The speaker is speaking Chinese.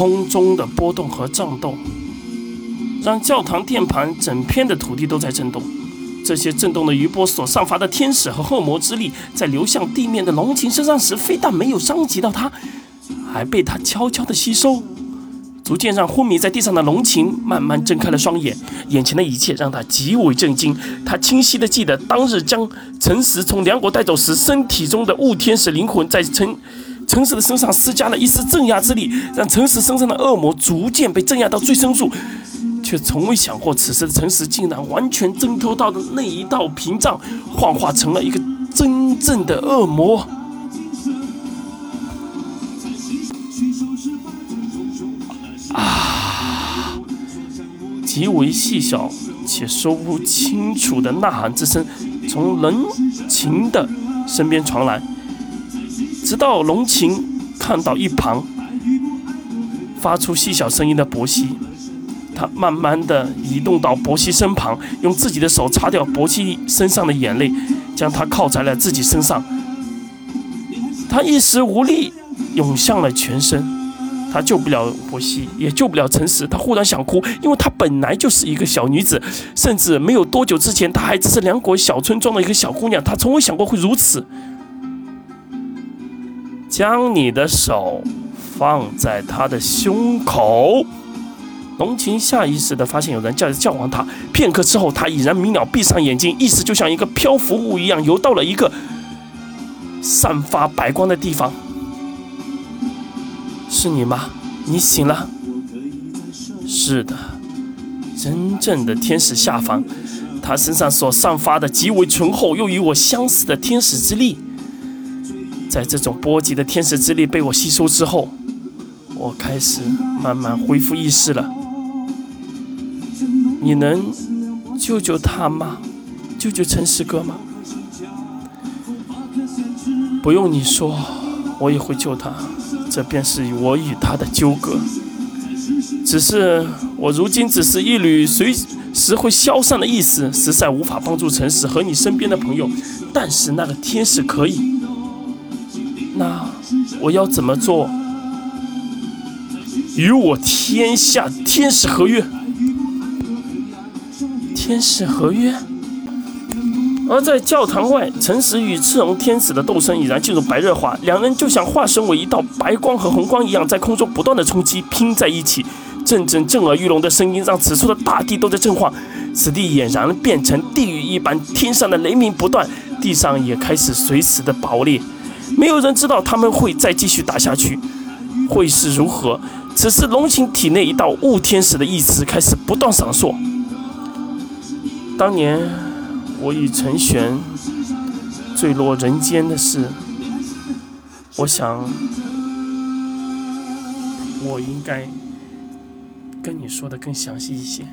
空中的波动和震动，让教堂殿盘整片的土地都在震动。这些震动的余波所散发的天使和恶魔之力，在流向地面的龙琴身上时，非但没有伤及到他，还被他悄悄地吸收，逐渐让昏迷在地上的龙琴慢慢睁开了双眼。眼前的一切让他极为震惊。他清晰地记得当日将陈实从梁国带走时，身体中的雾天使灵魂在陈诚实的身上施加了一丝镇压之力，让诚实身上的恶魔逐渐被镇压到最深处。却从未想过，此时的诚实竟然完全挣脱到的那一道屏障，幻化成了一个真正的恶魔。啊！极为细小且说不清楚的呐喊之声从人情的身边传来，直到龙琴看到一旁发出细小声音的伯西。他慢慢的移动到伯西身旁，用自己的手擦掉伯西身上的眼泪，将他靠在了自己身上。他一时无力，涌向了全身。他救不了伯西，也救不了陈实。他忽然想哭，因为他本来就是一个小女子，甚至没有多久之前，她还只是梁国小村庄的一个小姑娘。她从未想过会如此。将你的手放在他的胸口。龙琴下意识地发现有人在叫唤他，片刻之后，他已然明了，闭上眼睛，意识就像一个漂浮物一样，游到了一个散发白光的地方。是你吗？你醒了？是的，真正的天使下凡，他身上所散发的极为醇厚又与我相似的天使之力，在这种波及的天使之力被我吸收之后，我开始慢慢恢复意识了。你能救救他吗？救救陈师哥吗？不用你说，我也会救他。这便是我与他的纠葛。只是我如今只是一缕随时会消散的意思，实在无法帮助陈实和你身边的朋友。但是那个天使可以。那我要怎么做？与我天下天使合约。天使合约。而在教堂外，诚实与赤龙天使的斗争已然进入白热化，两人就像化身为一道白光和红光一样，在空中不断的冲击，拼在一起。阵阵震耳欲聋的声音让此处的大地都在震晃，此地俨然变成地狱一般，天上的雷鸣不断，地上也开始随时的爆裂。没有人知道他们会再继续打下去，会是如何？此时龙形体内一道雾天使的意识开始不断闪烁。当年我与陈玄坠落人间的事，我想我应该跟你说的更详细一些。